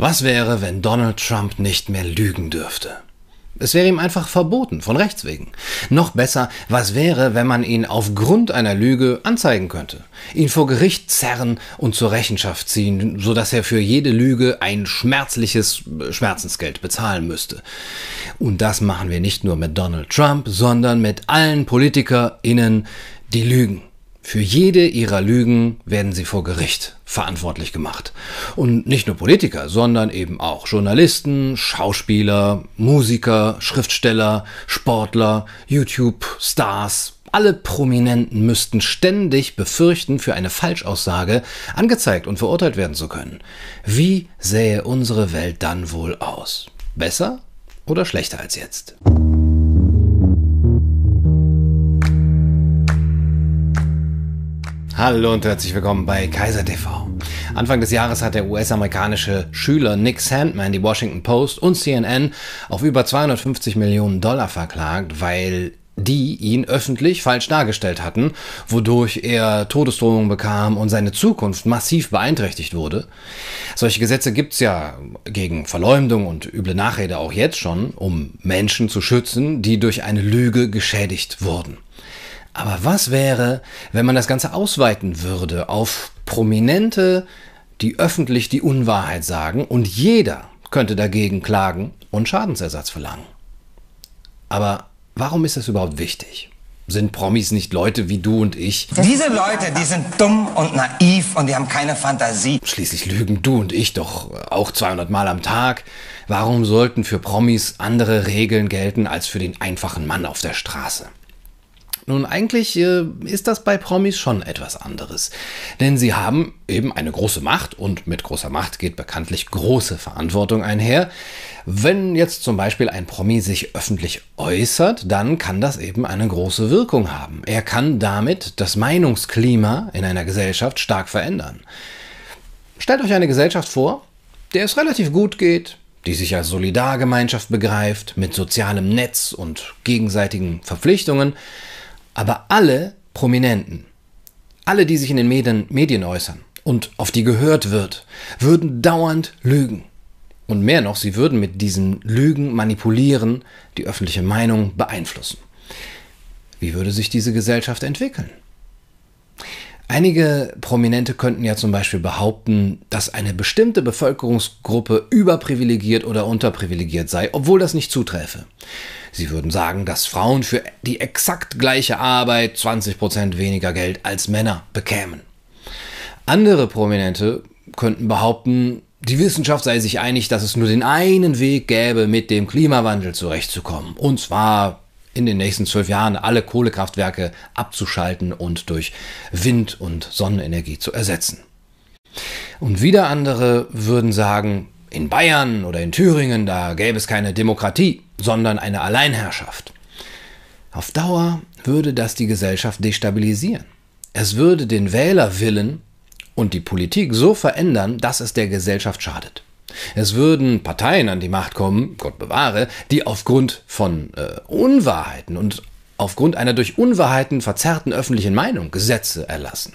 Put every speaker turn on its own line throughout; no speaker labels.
Was wäre, wenn Donald Trump nicht mehr lügen dürfte? Es wäre ihm einfach verboten, von Rechts wegen. Noch besser, was wäre, wenn man ihn aufgrund einer Lüge anzeigen könnte, ihn vor Gericht zerren und zur Rechenschaft ziehen, sodass er für jede Lüge ein schmerzliches Schmerzensgeld bezahlen müsste. Und das machen wir nicht nur mit Donald Trump, sondern mit allen PolitikerInnen, die lügen. Für jede ihrer Lügen werden sie vor Gericht verantwortlich gemacht. Und nicht nur Politiker, sondern eben auch Journalisten, Schauspieler, Musiker, Schriftsteller, Sportler, YouTube-Stars. Alle Prominenten müssten ständig befürchten, für eine Falschaussage angezeigt und verurteilt werden zu können. Wie sähe unsere Welt dann wohl aus? Besser oder schlechter als jetzt? Hallo und herzlich willkommen bei Kaiser TV. Anfang des Jahres hat der US-amerikanische Schüler Nick Sandman die Washington Post und CNN auf über 250 Millionen Dollar verklagt, weil die ihn öffentlich falsch dargestellt hatten, wodurch er Todesdrohungen bekam und seine Zukunft massiv beeinträchtigt wurde. Solche Gesetze gibt's ja gegen Verleumdung und üble Nachrede auch jetzt schon, um Menschen zu schützen, die durch eine Lüge geschädigt wurden. Aber was wäre, wenn man das Ganze ausweiten würde auf Prominente, die öffentlich die Unwahrheit sagen und jeder könnte dagegen klagen und Schadensersatz verlangen? Aber warum ist das überhaupt wichtig? Sind Promis nicht Leute wie du und ich?
Diese Leute, die sind dumm und naiv und die haben keine Fantasie.
Schließlich lügen du und ich doch auch 200 Mal am Tag. Warum sollten für Promis andere Regeln gelten als für den einfachen Mann auf der Straße? Nun, eigentlich äh, ist das bei Promis schon etwas anderes. Denn sie haben eben eine große Macht und mit großer Macht geht bekanntlich große Verantwortung einher. Wenn jetzt zum Beispiel ein Promi sich öffentlich äußert, dann kann das eben eine große Wirkung haben. Er kann damit das Meinungsklima in einer Gesellschaft stark verändern. Stellt euch eine Gesellschaft vor, der es relativ gut geht, die sich als Solidargemeinschaft begreift, mit sozialem Netz und gegenseitigen Verpflichtungen, aber alle Prominenten, alle, die sich in den Medien, Medien äußern und auf die gehört wird, würden dauernd lügen. Und mehr noch, sie würden mit diesen Lügen manipulieren, die öffentliche Meinung beeinflussen. Wie würde sich diese Gesellschaft entwickeln? Einige Prominente könnten ja zum Beispiel behaupten, dass eine bestimmte Bevölkerungsgruppe überprivilegiert oder unterprivilegiert sei, obwohl das nicht zuträfe. Sie würden sagen, dass Frauen für die exakt gleiche Arbeit 20% weniger Geld als Männer bekämen. Andere Prominente könnten behaupten, die Wissenschaft sei sich einig, dass es nur den einen Weg gäbe, mit dem Klimawandel zurechtzukommen. Und zwar in den nächsten zwölf Jahren alle Kohlekraftwerke abzuschalten und durch Wind- und Sonnenenergie zu ersetzen. Und wieder andere würden sagen, in Bayern oder in Thüringen, da gäbe es keine Demokratie, sondern eine Alleinherrschaft. Auf Dauer würde das die Gesellschaft destabilisieren. Es würde den Wählerwillen und die Politik so verändern, dass es der Gesellschaft schadet. Es würden Parteien an die Macht kommen, Gott bewahre, die aufgrund von äh, Unwahrheiten und aufgrund einer durch Unwahrheiten verzerrten öffentlichen Meinung Gesetze erlassen.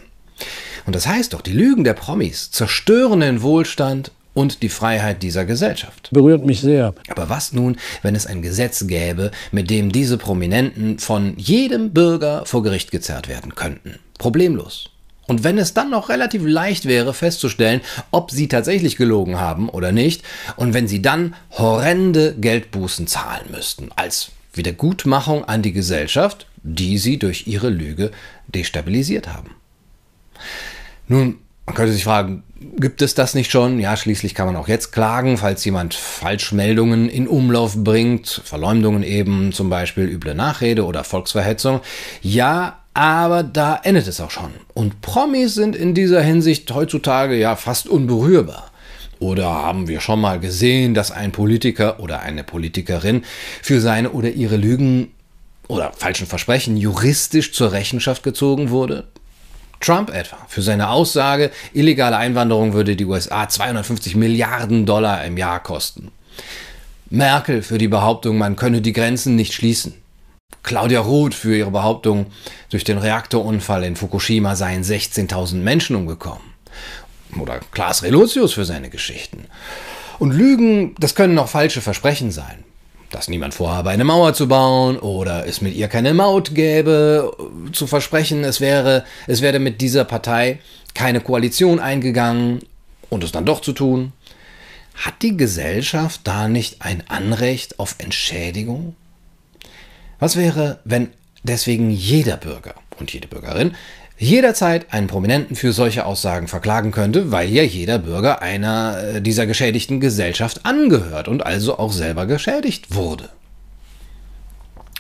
Und das heißt doch, die Lügen der Promis zerstören den Wohlstand und die Freiheit dieser Gesellschaft.
Berührt mich sehr.
Aber was nun, wenn es ein Gesetz gäbe, mit dem diese Prominenten von jedem Bürger vor Gericht gezerrt werden könnten? Problemlos. Und wenn es dann noch relativ leicht wäre festzustellen, ob sie tatsächlich gelogen haben oder nicht, und wenn sie dann horrende Geldbußen zahlen müssten, als Wiedergutmachung an die Gesellschaft, die sie durch ihre Lüge destabilisiert haben. Nun, man könnte sich fragen, gibt es das nicht schon? Ja, schließlich kann man auch jetzt klagen, falls jemand Falschmeldungen in Umlauf bringt, Verleumdungen eben, zum Beispiel üble Nachrede oder Volksverhetzung. Ja, aber da endet es auch schon. Und Promis sind in dieser Hinsicht heutzutage ja fast unberührbar. Oder haben wir schon mal gesehen, dass ein Politiker oder eine Politikerin für seine oder ihre Lügen oder falschen Versprechen juristisch zur Rechenschaft gezogen wurde? Trump etwa für seine Aussage, illegale Einwanderung würde die USA 250 Milliarden Dollar im Jahr kosten. Merkel für die Behauptung, man könne die Grenzen nicht schließen. Claudia Roth für ihre Behauptung, durch den Reaktorunfall in Fukushima seien 16.000 Menschen umgekommen. Oder Klaas Relotius für seine Geschichten. Und Lügen, das können auch falsche Versprechen sein. Dass niemand vorhabe, eine Mauer zu bauen oder es mit ihr keine Maut gäbe, zu versprechen, es wäre, es werde mit dieser Partei keine Koalition eingegangen und es dann doch zu tun. Hat die Gesellschaft da nicht ein Anrecht auf Entschädigung? Was wäre, wenn deswegen jeder Bürger und jede Bürgerin jederzeit einen Prominenten für solche Aussagen verklagen könnte, weil ja jeder Bürger einer äh, dieser geschädigten Gesellschaft angehört und also auch selber geschädigt wurde.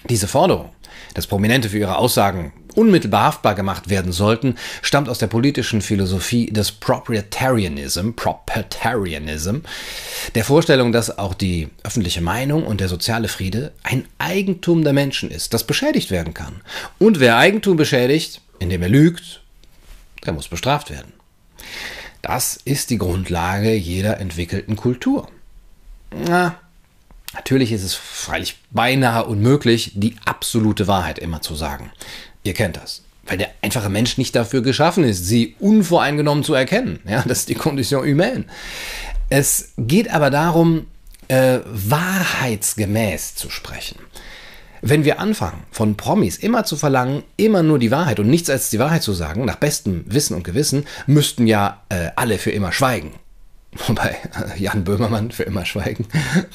Diese Forderung, dass Prominente für ihre Aussagen unmittelbar haftbar gemacht werden sollten, stammt aus der politischen Philosophie des Proprietarianism, Proprietarianism, der Vorstellung, dass auch die öffentliche Meinung und der soziale Friede ein Eigentum der Menschen ist, das beschädigt werden kann. Und wer Eigentum beschädigt, indem er lügt, der muss bestraft werden. Das ist die Grundlage jeder entwickelten Kultur. Na, natürlich ist es freilich beinahe unmöglich, die absolute Wahrheit immer zu sagen. Ihr kennt das. Weil der einfache Mensch nicht dafür geschaffen ist, sie unvoreingenommen zu erkennen. Ja, das ist die Condition humaine. Es geht aber darum, äh, wahrheitsgemäß zu sprechen. Wenn wir anfangen, von Promis immer zu verlangen, immer nur die Wahrheit und nichts als die Wahrheit zu sagen, nach bestem Wissen und Gewissen, müssten ja äh, alle für immer schweigen. Wobei äh, Jan Böhmermann für immer schweigen,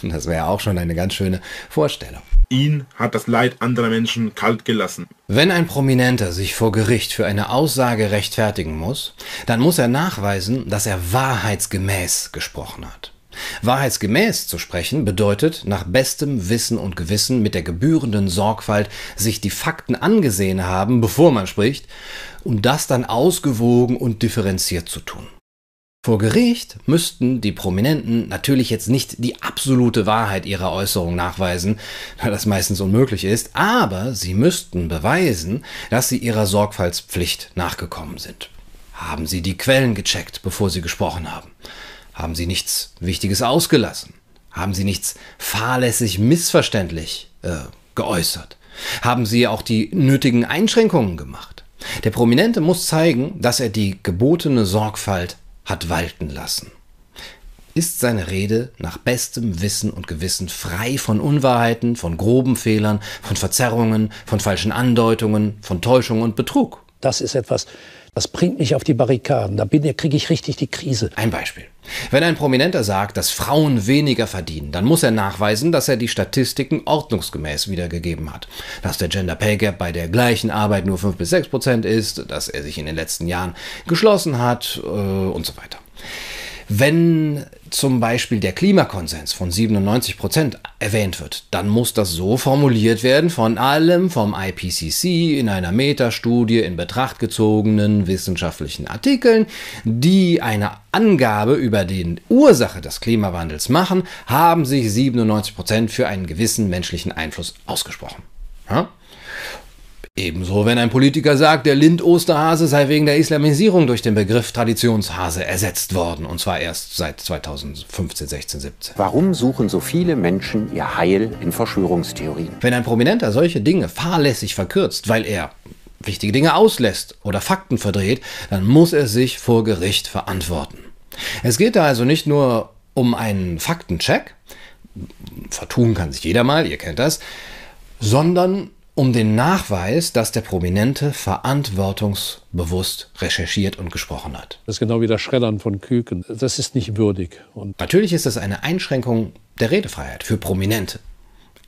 das wäre auch schon eine ganz schöne Vorstellung.
Ihn hat das Leid anderer Menschen kalt gelassen.
Wenn ein Prominenter sich vor Gericht für eine Aussage rechtfertigen muss, dann muss er nachweisen, dass er wahrheitsgemäß gesprochen hat. Wahrheitsgemäß zu sprechen bedeutet, nach bestem Wissen und Gewissen mit der gebührenden Sorgfalt sich die Fakten angesehen haben, bevor man spricht, und das dann ausgewogen und differenziert zu tun. Vor Gericht müssten die Prominenten natürlich jetzt nicht die absolute Wahrheit ihrer Äußerung nachweisen, da das meistens unmöglich ist, aber sie müssten beweisen, dass sie ihrer Sorgfaltspflicht nachgekommen sind. Haben sie die Quellen gecheckt, bevor sie gesprochen haben? Haben Sie nichts Wichtiges ausgelassen? Haben Sie nichts fahrlässig missverständlich äh, geäußert? Haben Sie auch die nötigen Einschränkungen gemacht? Der Prominente muss zeigen, dass er die gebotene Sorgfalt hat walten lassen. Ist seine Rede nach bestem Wissen und Gewissen frei von Unwahrheiten, von groben Fehlern, von Verzerrungen, von falschen Andeutungen, von Täuschung und Betrug?
Das ist etwas, das bringt mich auf die Barrikaden. Da kriege ich richtig die Krise.
Ein Beispiel. Wenn ein Prominenter sagt, dass Frauen weniger verdienen, dann muss er nachweisen, dass er die Statistiken ordnungsgemäß wiedergegeben hat. Dass der Gender Pay Gap bei der gleichen Arbeit nur 5 bis 6 Prozent ist, dass er sich in den letzten Jahren geschlossen hat äh, und so weiter. Wenn zum Beispiel der Klimakonsens von 97 Prozent erwähnt wird, dann muss das so formuliert werden von allem vom IPCC in einer Metastudie in Betracht gezogenen wissenschaftlichen Artikeln, die eine Angabe über die Ursache des Klimawandels machen, haben sich 97 Prozent für einen gewissen menschlichen Einfluss ausgesprochen. Ja? Ebenso, wenn ein Politiker sagt, der Lind-Osterhase sei wegen der Islamisierung durch den Begriff Traditionshase ersetzt worden, und zwar erst seit 2015, 16, 17.
Warum suchen so viele Menschen ihr Heil in Verschwörungstheorien?
Wenn ein Prominenter solche Dinge fahrlässig verkürzt, weil er wichtige Dinge auslässt oder Fakten verdreht, dann muss er sich vor Gericht verantworten. Es geht da also nicht nur um einen Faktencheck, vertun kann sich jeder mal, ihr kennt das, sondern um den Nachweis, dass der Prominente verantwortungsbewusst recherchiert und gesprochen hat.
Das ist genau wie das Schreddern von Küken. Das ist nicht würdig.
Und Natürlich ist das eine Einschränkung der Redefreiheit für Prominente.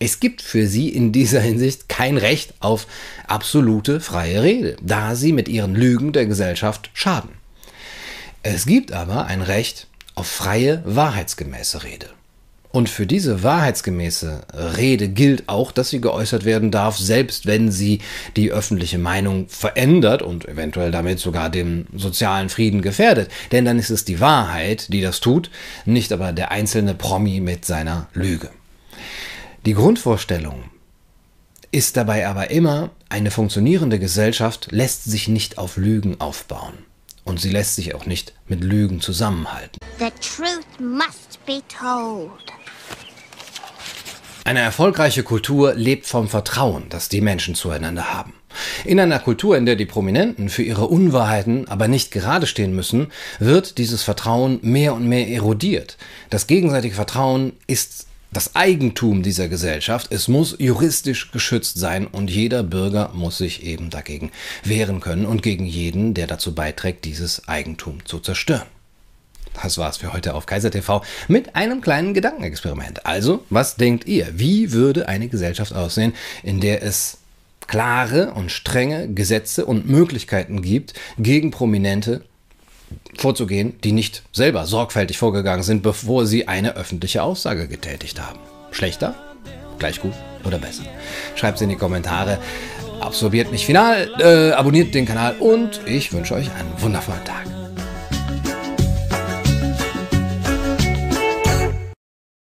Es gibt für sie in dieser Hinsicht kein Recht auf absolute freie Rede, da sie mit ihren Lügen der Gesellschaft schaden. Es gibt aber ein Recht auf freie, wahrheitsgemäße Rede. Und für diese wahrheitsgemäße Rede gilt auch, dass sie geäußert werden darf, selbst wenn sie die öffentliche Meinung verändert und eventuell damit sogar den sozialen Frieden gefährdet. Denn dann ist es die Wahrheit, die das tut, nicht aber der einzelne Promi mit seiner Lüge. Die Grundvorstellung ist dabei aber immer, eine funktionierende Gesellschaft lässt sich nicht auf Lügen aufbauen. Und sie lässt sich auch nicht mit Lügen zusammenhalten. The truth must be told. Eine erfolgreiche Kultur lebt vom Vertrauen, das die Menschen zueinander haben. In einer Kultur, in der die Prominenten für ihre Unwahrheiten aber nicht gerade stehen müssen, wird dieses Vertrauen mehr und mehr erodiert. Das gegenseitige Vertrauen ist das Eigentum dieser Gesellschaft. Es muss juristisch geschützt sein und jeder Bürger muss sich eben dagegen wehren können und gegen jeden, der dazu beiträgt, dieses Eigentum zu zerstören. Das war's für heute auf Kaiser TV mit einem kleinen Gedankenexperiment. Also, was denkt ihr? Wie würde eine Gesellschaft aussehen, in der es klare und strenge Gesetze und Möglichkeiten gibt, gegen Prominente vorzugehen, die nicht selber sorgfältig vorgegangen sind, bevor sie eine öffentliche Aussage getätigt haben. Schlechter? Gleich gut oder besser? Schreibt es in die Kommentare. Absorbiert mich final, äh, abonniert den Kanal und ich wünsche euch einen wundervollen Tag.